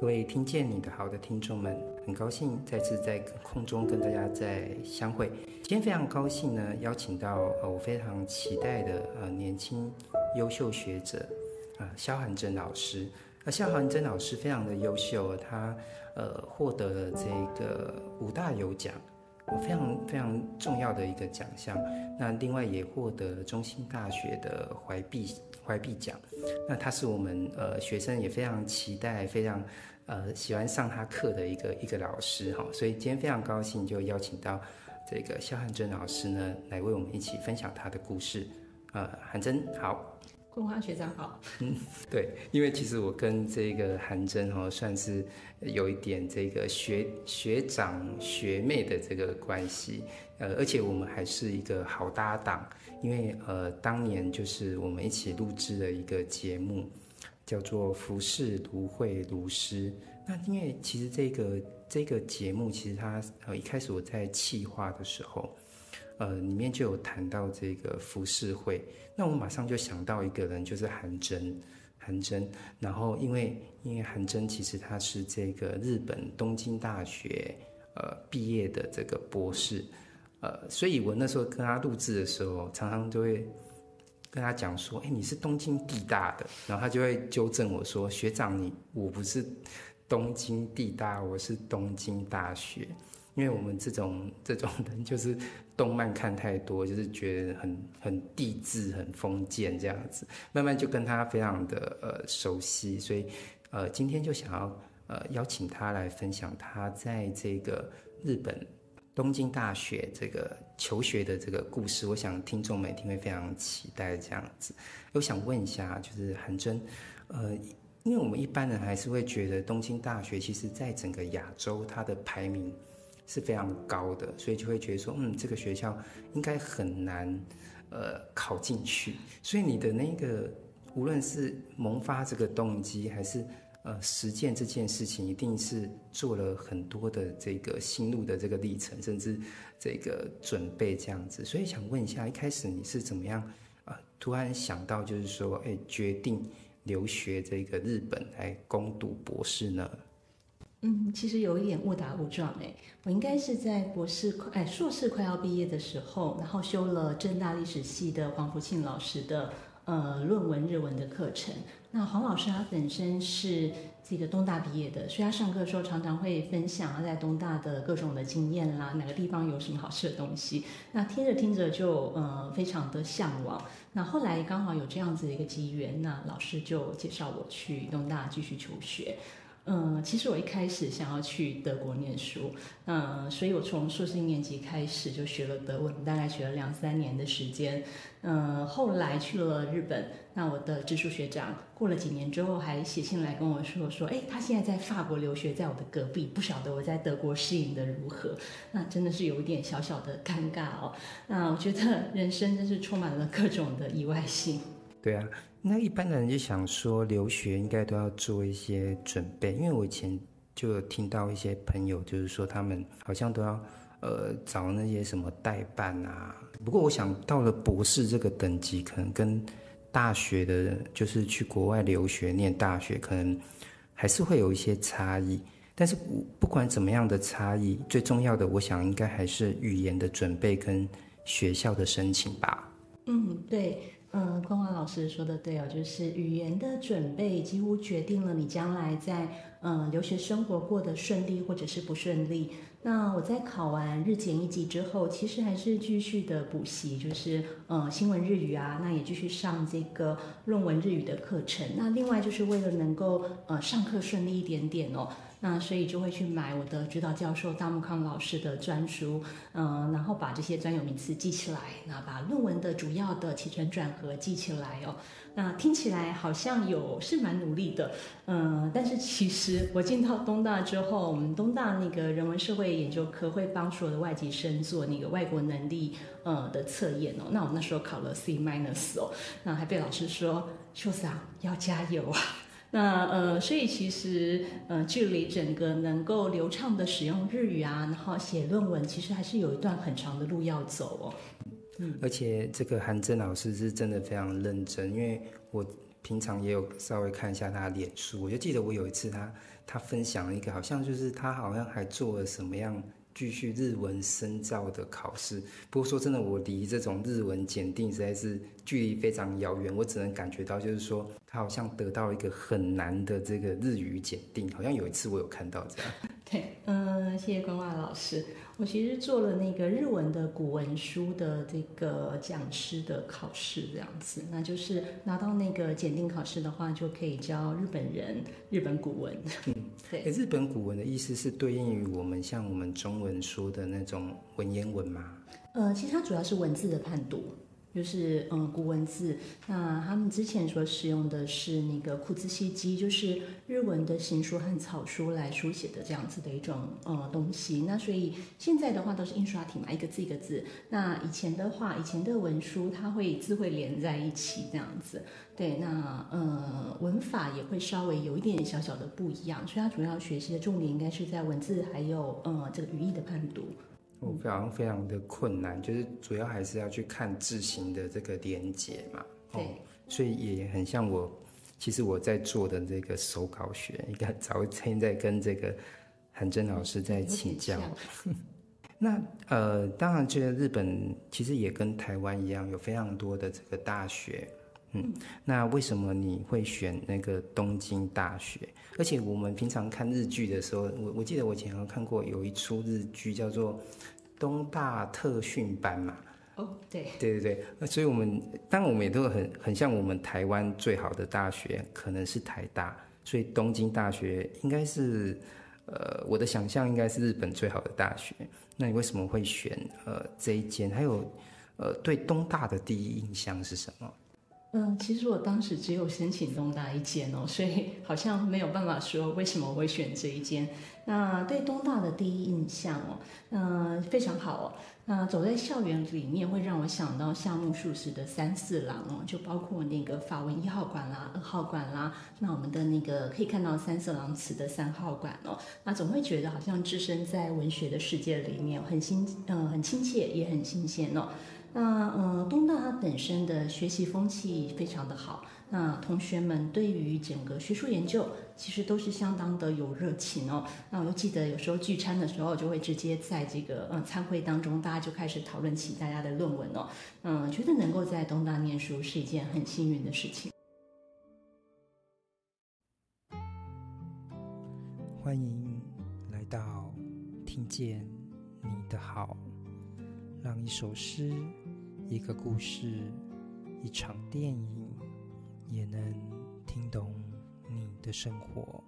各位听见你的好的听众们，很高兴再次在空中跟大家再相会。今天非常高兴呢，邀请到呃我非常期待的呃年轻优秀学者啊萧寒真老师。那萧寒真老师非常的优秀，他呃获得了这个五大有奖，非常非常重要的一个奖项。那另外也获得了中兴大学的怀璧怀璧奖。那他是我们呃学生也非常期待，非常。呃，喜欢上他课的一个一个老师哈，所以今天非常高兴，就邀请到这个萧汉珍老师呢，来为我们一起分享他的故事。呃，韩真好，昆花学长好。嗯，对，因为其实我跟这个韩真哦，算是有一点这个学学长学妹的这个关系，呃，而且我们还是一个好搭档，因为呃，当年就是我们一起录制的一个节目。叫做浮世芦荟卢师。那因为其实这个这个节目，其实它呃一开始我在企划的时候，呃里面就有谈到这个浮世绘。那我马上就想到一个人，就是韩真，韩真。然后因为因为韩真其实他是这个日本东京大学呃毕业的这个博士，呃，所以我那时候跟他录制的时候，常常就会。跟他讲说，哎，你是东京地大的，然后他就会纠正我说，学长你我不是东京地大，我是东京大学，因为我们这种这种人就是动漫看太多，就是觉得很很地制、很封建这样子，慢慢就跟他非常的呃熟悉，所以呃今天就想要呃邀请他来分享他在这个日本。东京大学这个求学的这个故事，我想听众们一定会非常期待这样子。我想问一下，就是韩真，呃，因为我们一般人还是会觉得东京大学其实在整个亚洲它的排名是非常高的，所以就会觉得说，嗯，这个学校应该很难呃考进去。所以你的那个无论是萌发这个动机，还是呃，实践这件事情一定是做了很多的这个心路的这个历程，甚至这个准备这样子。所以想问一下，一开始你是怎么样啊、呃？突然想到就是说，哎、决定留学这个日本来攻读博士呢？嗯，其实有一点误打误撞哎，我应该是在博士快哎硕士快要毕业的时候，然后修了政大历史系的黄福庆老师的。呃，论文日文的课程。那黄老师他本身是这个东大毕业的，所以他上课的时候常常会分享他在东大的各种的经验啦，哪个地方有什么好吃的东西。那听着听着就呃非常的向往。那后来刚好有这样子的一个机缘，那老师就介绍我去东大继续求学。嗯，其实我一开始想要去德国念书，嗯，所以我从硕士一年级开始就学了德文，大概学了两三年的时间。嗯，后来去了日本，那我的直属学长过了几年之后还写信来跟我说说，哎，他现在在法国留学，在我的隔壁，不晓得我在德国适应的如何。那真的是有一点小小的尴尬哦。那我觉得人生真是充满了各种的意外性。对啊。那一般的人就想说，留学应该都要做一些准备，因为我以前就有听到一些朋友，就是说他们好像都要呃找那些什么代办啊。不过我想到了博士这个等级，可能跟大学的，就是去国外留学念大学，可能还是会有一些差异。但是不管怎么样的差异，最重要的，我想应该还是语言的准备跟学校的申请吧。嗯，对。嗯，昆华老师说的对哦，就是语言的准备几乎决定了你将来在嗯留学生活过得顺利或者是不顺利。那我在考完日检一级之后，其实还是继续的补习，就是嗯新闻日语啊，那也继续上这个论文日语的课程。那另外就是为了能够呃上课顺利一点点哦。那所以就会去买我的指导教授大木康老师的专书，嗯，然后把这些专有名词记起来，那把论文的主要的起承转合记起来哦。那听起来好像有是蛮努力的，嗯，但是其实我进到东大之后，我们东大那个人文社会研究科会帮所有的外籍生做那个外国能力呃的测验哦。那我那时候考了 C minus 哦，那还被老师说秀桑要加油啊。那呃，所以其实呃，距离整个能够流畅的使用日语啊，然后写论文，其实还是有一段很长的路要走哦。嗯，而且这个韩真老师是真的非常认真，因为我平常也有稍微看一下他的脸书，我就记得我有一次他他分享了一个，好像就是他好像还做了什么样。继续日文深造的考试，不过说真的，我离这种日文检定实在是距离非常遥远，我只能感觉到就是说，他好像得到一个很难的这个日语检定，好像有一次我有看到这样。对，嗯，谢谢关外老师。我其实做了那个日文的古文书的这个讲师的考试，这样子，那就是拿到那个检定考试的话，就可以教日本人日本古文。嗯，对。日本古文的意思是对应于我们像我们中文说的那种文言文吗？呃，其实它主要是文字的判读。就是嗯，古文字。那他们之前所使用的是那个库兹西基，就是日文的行书和草书来书写的这样子的一种呃东西。那所以现在的话都是印刷体嘛，一个字一个字。那以前的话，以前的文书它会字会连在一起这样子。对，那呃文法也会稍微有一点小小的不一样。所以它主要学习的重点应该是在文字还有呃这个语义的判读。我非常非常的困难，就是主要还是要去看字形的这个连结嘛。对、哦，所以也很像我，其实我在做的这个手稿学，应该早天在跟这个韩真老师在请教。那呃，当然，觉得日本其实也跟台湾一样，有非常多的这个大学。嗯，那为什么你会选那个东京大学？而且我们平常看日剧的时候，我我记得我以前有看过有一出日剧叫做《东大特训班》嘛。哦，对，对对对。那所以我们当然我们也都很很像我们台湾最好的大学可能是台大，所以东京大学应该是呃我的想象应该是日本最好的大学。那你为什么会选呃这一间？还有呃对东大的第一印象是什么？嗯，其实我当时只有申请东大一间哦，所以好像没有办法说为什么我会选这一间。那对东大的第一印象哦，嗯，非常好哦。那走在校园里面，会让我想到夏目漱石的三四郎哦，就包括那个法文一号馆啦、二号馆啦，那我们的那个可以看到三色郎词的三号馆哦，那总会觉得好像置身在文学的世界里面，很新，嗯，很亲切，也很新鲜哦。那呃，东大它本身的学习风气非常的好，那同学们对于整个学术研究其实都是相当的有热情哦。那我就记得有时候聚餐的时候，就会直接在这个呃餐会当中，大家就开始讨论起大家的论文哦。嗯，觉得能够在东大念书是一件很幸运的事情。欢迎来到听见你的好。让一首诗、一个故事、一场电影，也能听懂你的生活。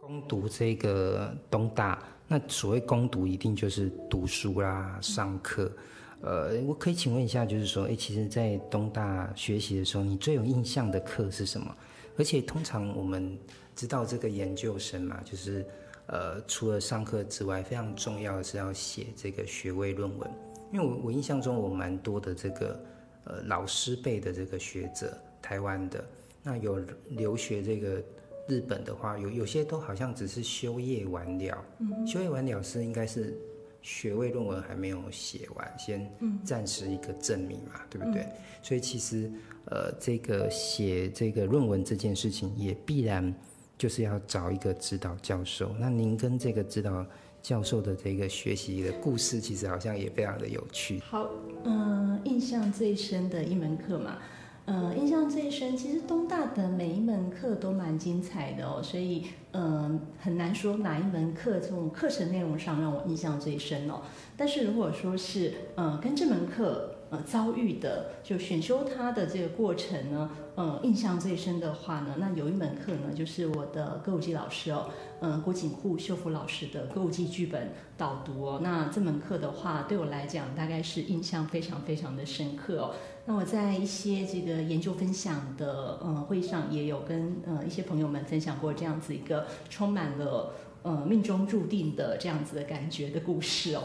攻读这个东大，那所谓攻读，一定就是读书啦、上课。呃，我可以请问一下，就是说，哎，其实，在东大学习的时候，你最有印象的课是什么？而且，通常我们知道这个研究生嘛，就是呃，除了上课之外，非常重要的是要写这个学位论文。因为我我印象中，我蛮多的这个呃老师辈的这个学者，台湾的，那有留学这个日本的话，有有些都好像只是修业完了，嗯，修业完了是应该是学位论文还没有写完，先暂时一个证明嘛，对不对？所以其实呃，这个写这个论文这件事情也必然。就是要找一个指导教授。那您跟这个指导教授的这个学习的故事，其实好像也非常的有趣。好，嗯、印象最深的一门课嘛，嗯、印象最深，其实东大的每一门课都蛮精彩的哦，所以嗯、很难说哪一门课从课程内容上让我印象最深哦。但是如果说是嗯、跟这门课。呃，遭遇的就选修它的这个过程呢，呃，印象最深的话呢，那有一门课呢，就是我的歌舞伎老师哦，嗯、郭锦户秀福老师的歌舞伎剧本导读哦，那这门课的话，对我来讲，大概是印象非常非常的深刻哦。那我在一些这个研究分享的呃会上，也有跟呃一些朋友们分享过这样子一个充满了呃命中注定的这样子的感觉的故事哦。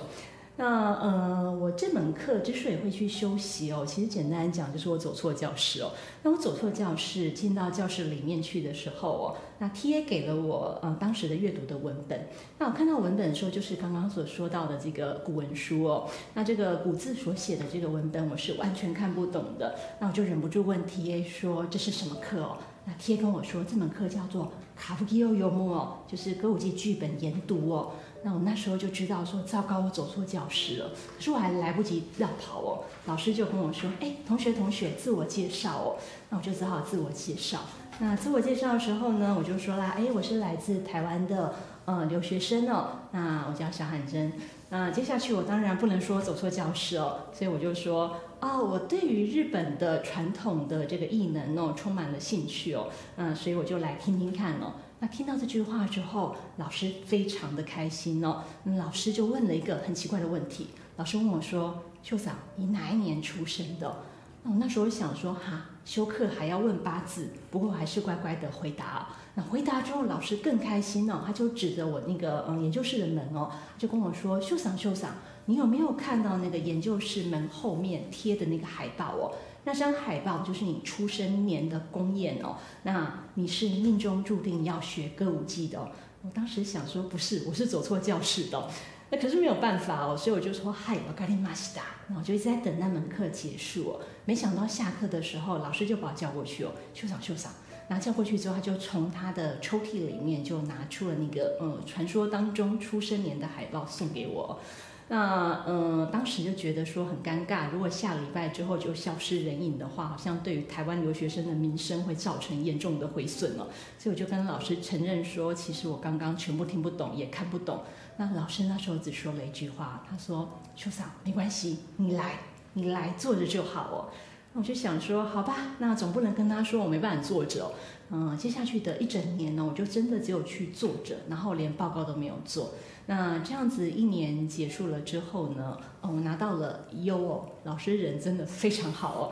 那呃，我这门课之所以会去休息哦，其实简单讲就是我走错教室哦。那我走错教室，进到教室里面去的时候哦，那 TA 给了我呃当时的阅读的文本。那我看到文本的时候，就是刚刚所说到的这个古文书哦。那这个古字所写的这个文本，我是完全看不懂的。那我就忍不住问 TA 说：“这是什么课哦？”那 TA 跟我说：“这门课叫做卡夫基欧游牧哦，就是歌舞伎剧本研读哦。”那我那时候就知道说，糟糕，我走错教室了。可是我还来不及绕跑哦，老师就跟我说：“哎，同学同学，自我介绍哦。”那我就只好自我介绍。那自我介绍的时候呢，我就说啦：“哎，我是来自台湾的呃留学生哦。那我叫小罕真。那接下去我当然不能说走错教室哦，所以我就说：哦，我对于日本的传统的这个艺能哦，充满了兴趣哦。嗯，所以我就来听听看哦。”那听到这句话之后，老师非常的开心哦。老师就问了一个很奇怪的问题。老师问我说：“秀嫂，你哪一年出生的？”那我那时候想说：“哈，修课还要问八字？”不过我还是乖乖的回答。那回答之后，老师更开心哦，他就指着我那个嗯研究室的门哦，就跟我说：“秀嫂，秀嫂，你有没有看到那个研究室门后面贴的那个海报哦？”那张海报就是你出生年的公演哦，那你是命中注定要学歌舞伎的哦。我当时想说不是，我是走错教室的。那可是没有办法哦，所以我就说嗨，我咖喱玛西达。那我就一直在等那门课结束哦。没想到下课的时候，老师就把我叫过去哦，秀嫂秀嫂。然后叫过去之后，他就从他的抽屉里面就拿出了那个嗯传说当中出生年的海报送给我。那嗯，当时就觉得说很尴尬，如果下礼拜之后就消失人影的话，好像对于台湾留学生的名声会造成严重的毁损了。所以我就跟老师承认说，其实我刚刚全部听不懂，也看不懂。那老师那时候只说了一句话，他说：“秋嫂，没关系，你来，你来坐着就好哦。”我就想说，好吧，那总不能跟他说我没办法坐着哦。嗯，接下去的一整年呢，我就真的只有去坐着，然后连报告都没有做。那这样子一年结束了之后呢，我拿到了优哦，老师人真的非常好哦。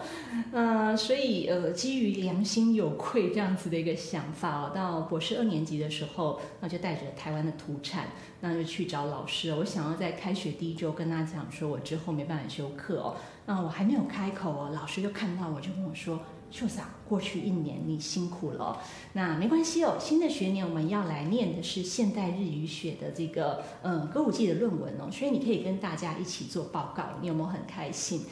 呃，所以呃，基于良心有愧这样子的一个想法哦，到博士二年级的时候，那就带着台湾的土产，那就去找老师。我想要在开学第一周跟他讲说，我之后没办法修课哦。那我还没有开口哦，老师就看到我就跟我说。秀嫂，过去一年你辛苦了，那没关系哦。新的学年我们要来念的是现代日语学的这个嗯歌舞伎的论文哦，所以你可以跟大家一起做报告，你有没有很开心？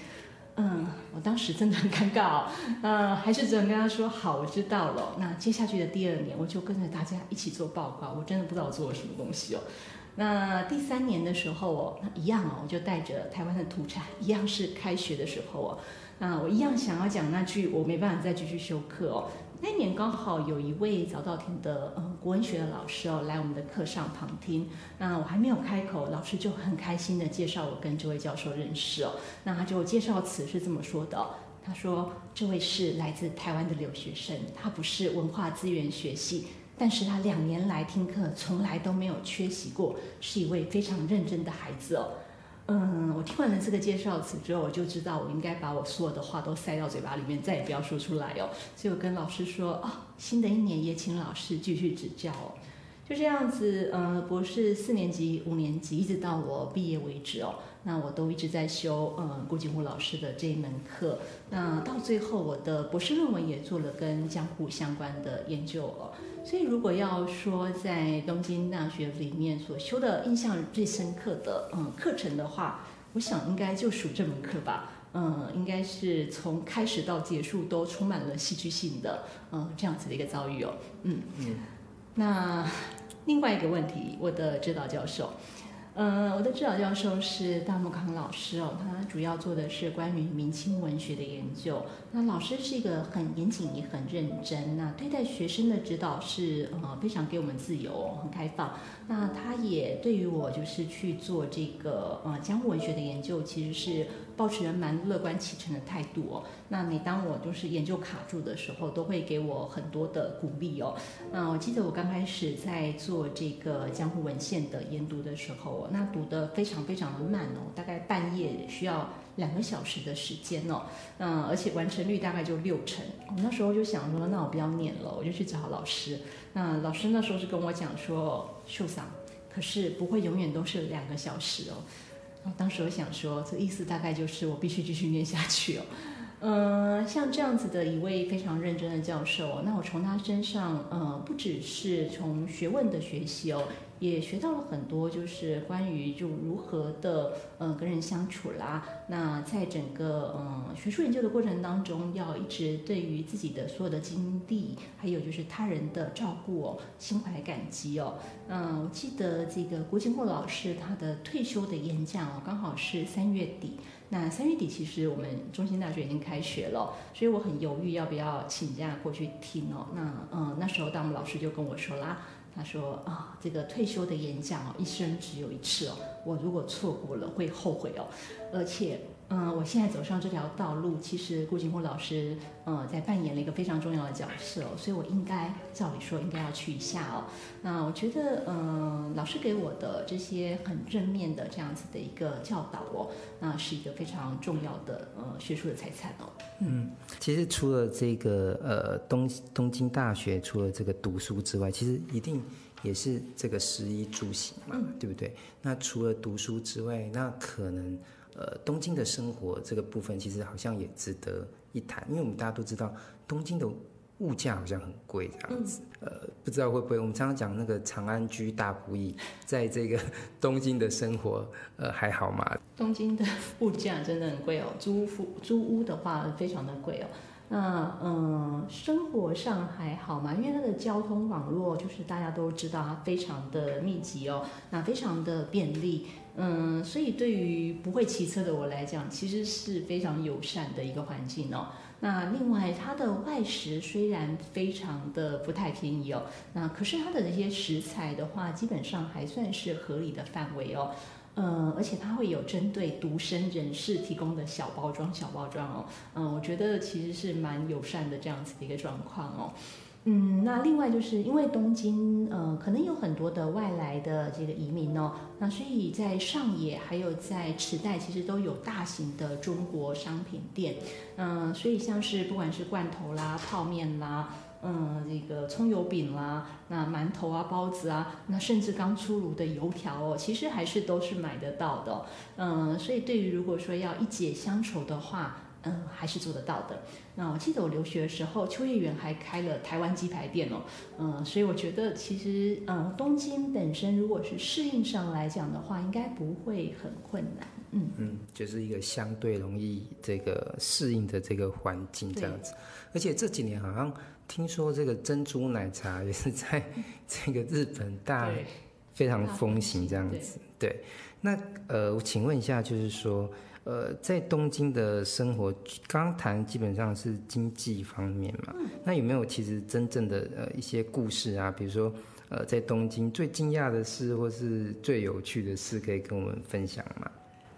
嗯，我当时真的很尴尬哦，嗯，还是只能跟他说好，我知道了。那接下去的第二年，我就跟着大家一起做报告，我真的不知道我做了什么东西哦。那第三年的时候哦，那一样哦，我就带着台湾的土产，一样是开学的时候哦。那我一样想要讲那句，我没办法再继续修课哦。那年刚好有一位早稻田的呃国文学的老师哦来我们的课上旁听，那我还没有开口，老师就很开心的介绍我跟这位教授认识哦。那他就介绍词是这么说的，他说这位是来自台湾的留学生，他不是文化资源学系，但是他两年来听课从来都没有缺席过，是一位非常认真的孩子哦。嗯，我听完了这个介绍词之后，我就知道我应该把我所有的话都塞到嘴巴里面，再也不要说出来哦。所以我跟老师说，哦，新的一年也请老师继续指教哦。就这样子，呃，博士四年级、五年级，一直到我毕业为止哦，那我都一直在修，呃，顾景武老师的这一门课。那到最后，我的博士论文也做了跟江户相关的研究哦。所以，如果要说在东京大学里面所修的印象最深刻的嗯课程的话，我想应该就属这门课吧。嗯，应该是从开始到结束都充满了戏剧性的嗯这样子的一个遭遇哦。嗯嗯。那另外一个问题，我的指导教授。呃，我的指导教授是大木康老师哦，他主要做的是关于明清文学的研究。那老师是一个很严谨也很认真，那对待学生的指导是呃非常给我们自由，很开放。那他也对于我就是去做这个呃江户文学的研究，其实是抱持着蛮乐观其成的态度哦。那每当我就是研究卡住的时候，都会给我很多的鼓励哦。那我记得我刚开始在做这个江户文献的研读的时候，那读得非常非常的慢哦，大概半夜需要两个小时的时间哦。嗯，而且完成率大概就六成。我那时候就想说，那我不要念了，我就去找老师。那老师那时候是跟我讲说，秀桑，可是不会永远都是两个小时哦。当时我想说，这意思大概就是我必须继续念下去哦。呃，像这样子的一位非常认真的教授，那我从他身上，呃，不只是从学问的学习哦。也学到了很多，就是关于就如何的呃跟人相处啦。那在整个嗯、学术研究的过程当中，要一直对于自己的所有的经历，还有就是他人的照顾哦，心怀感激哦。嗯，我记得这个郭金霍老师他的退休的演讲哦，刚好是三月底。那三月底其实我们中兴大学已经开学了，所以我很犹豫要不要请假过去听哦。那嗯那时候，当我们老师就跟我说啦。他说啊，这个退休的演讲哦，一生只有一次哦，我如果错过了会后悔哦，而且。嗯，我现在走上这条道路，其实顾景虎老师，嗯，在扮演了一个非常重要的角色哦，所以我应该照理说应该要去一下哦。那我觉得，嗯，老师给我的这些很正面的这样子的一个教导哦，那是一个非常重要的呃学术的财产哦。嗯，其实除了这个呃东东京大学除了这个读书之外，其实一定也是这个食衣住行嘛，嗯、对不对？那除了读书之外，那可能。呃，东京的生活这个部分其实好像也值得一谈，因为我们大家都知道，东京的物价好像很贵这样子。呃，不知道会不会我们常常讲那个长安居大不易，在这个东京的生活，呃，还好吗？东京的物价真的很贵哦，租屋租屋的话非常的贵哦。那嗯，生活上还好吗？因为它的交通网络就是大家都知道它非常的密集哦，那非常的便利。嗯，所以对于不会骑车的我来讲，其实是非常友善的一个环境哦。那另外，它的外食虽然非常的不太便宜哦，那可是它的那些食材的话，基本上还算是合理的范围哦。嗯，而且它会有针对独身人士提供的小包装、小包装哦。嗯，我觉得其实是蛮友善的这样子的一个状况哦。嗯，那另外就是因为东京，呃，可能有很多的外来的这个移民哦，那所以在上野还有在池袋，其实都有大型的中国商品店，嗯、所以像是不管是罐头啦、泡面啦，嗯，这个葱油饼啦，那馒头啊、包子啊，那甚至刚出炉的油条哦，其实还是都是买得到的，嗯、所以对于如果说要一解乡愁的话。嗯，还是做得到的。那我记得我留学的时候，秋叶原还开了台湾鸡排店哦。嗯，所以我觉得其实，嗯，东京本身如果是适应上来讲的话，应该不会很困难。嗯嗯，就是一个相对容易这个适应的这个环境这样子。而且这几年好像听说这个珍珠奶茶也是在这个日本大非常风行这样子。对，对，那呃，我请问一下，就是说。呃，在东京的生活，刚刚谈基本上是经济方面嘛。嗯。那有没有其实真正的呃一些故事啊？比如说，呃，在东京最惊讶的事，或是最有趣的事，可以跟我们分享吗？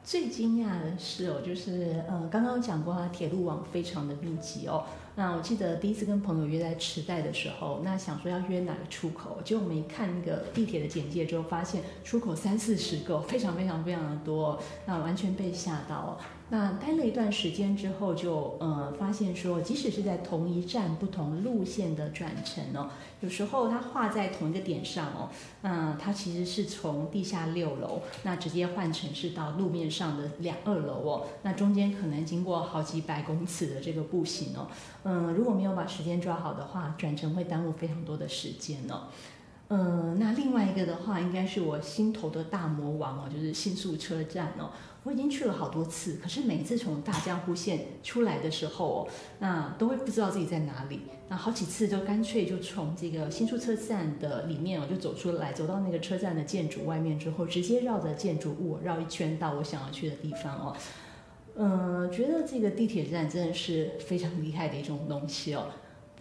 最惊讶的事哦，就是呃，刚刚讲过，啊铁路网非常的密集哦。那我记得第一次跟朋友约在池袋的时候，那想说要约哪个出口，结果我们一看那个地铁的简介之后，发现出口三四十个，非常非常非常的多，那完全被吓到。那待了一段时间之后就，呃发现说，即使是在同一站不同路线的转乘哦，有时候它画在同一个点上哦，那它其实是从地下六楼，那直接换成是到路面上的两二楼哦，那中间可能经过好几百公尺的这个步行哦，嗯，如果没有把时间抓好的话，转乘会耽误非常多的时间哦。嗯，那另外一个的话，应该是我心头的大魔王哦，就是新宿车站哦。我已经去了好多次，可是每次从大江户线出来的时候哦，那都会不知道自己在哪里。那好几次就干脆就从这个新宿车站的里面哦，就走出来，走到那个车站的建筑外面之后，直接绕着建筑物绕一圈到我想要去的地方哦。嗯，觉得这个地铁站真的是非常厉害的一种东西哦。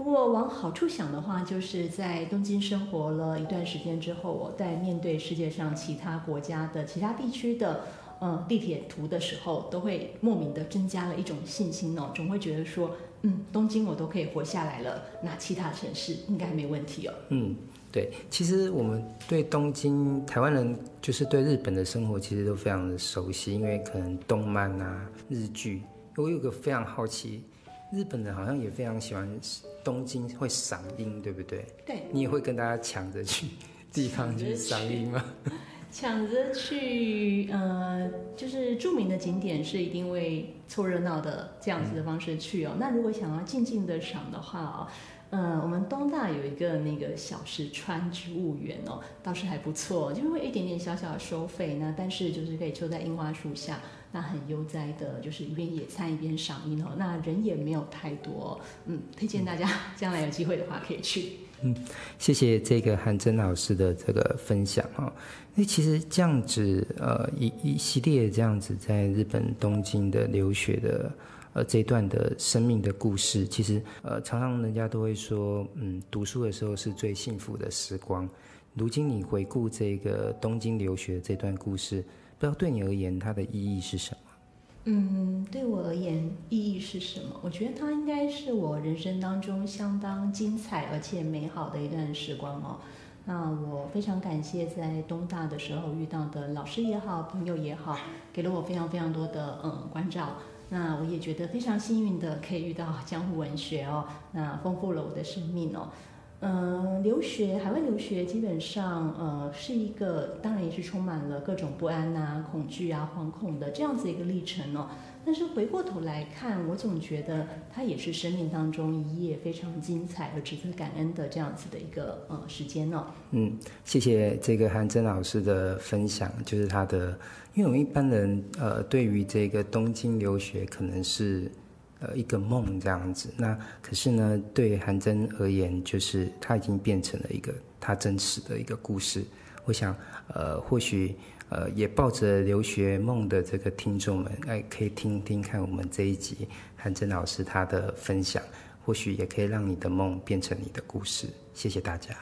不过往好处想的话，就是在东京生活了一段时间之后，我在面对世界上其他国家的其他地区的。嗯，地铁图的时候，都会莫名的增加了一种信心哦，总会觉得说，嗯，东京我都可以活下来了，那其他城市应该没问题哦。嗯，对，其实我们对东京，台湾人就是对日本的生活其实都非常的熟悉，因为可能动漫啊、日剧。我有个非常好奇，日本人好像也非常喜欢东京会赏樱，对不对？对。你也会跟大家抢着去地方去赏樱吗？抢着去，呃，就是著名的景点是一定会凑热闹的这样子的方式去哦。那如果想要静静的赏的话哦。嗯，我们东大有一个那个小石川植物园哦，倒是还不错，就是会一点点小小的收费，呢但是就是可以坐在樱花树下，那很悠哉的，就是一边野餐一边赏樱哦，那人也没有太多，嗯，推荐大家 将来有机会的话可以去。嗯，谢谢这个韩真老师的这个分享哦。那其实这样子，呃，一一系列这样子在日本东京的留学的。呃，这一段的生命的故事，其实呃，常常人家都会说，嗯，读书的时候是最幸福的时光。如今你回顾这个东京留学这段故事，不知道对你而言它的意义是什么？嗯，对我而言意义是什么？我觉得它应该是我人生当中相当精彩而且美好的一段时光哦。那我非常感谢在东大的时候遇到的老师也好，朋友也好，给了我非常非常多的嗯关照。那我也觉得非常幸运的可以遇到江湖文学哦，那丰富了我的生命哦。嗯、呃，留学海外留学基本上呃是一个，当然也是充满了各种不安呐、恐惧啊、惶恐的这样子一个历程哦。但是回过头来看，我总觉得它也是生命当中一页非常精彩而值得感恩的这样子的一个呃时间哦。嗯，谢谢这个韩真老师的分享，就是他的，因为我们一般人呃对于这个东京留学可能是呃一个梦这样子，那可是呢对韩真而言，就是他已经变成了一个他真实的一个故事。我想呃或许。呃，也抱着留学梦的这个听众们，哎，可以听听看我们这一集韩真老师他的分享，或许也可以让你的梦变成你的故事。谢谢大家，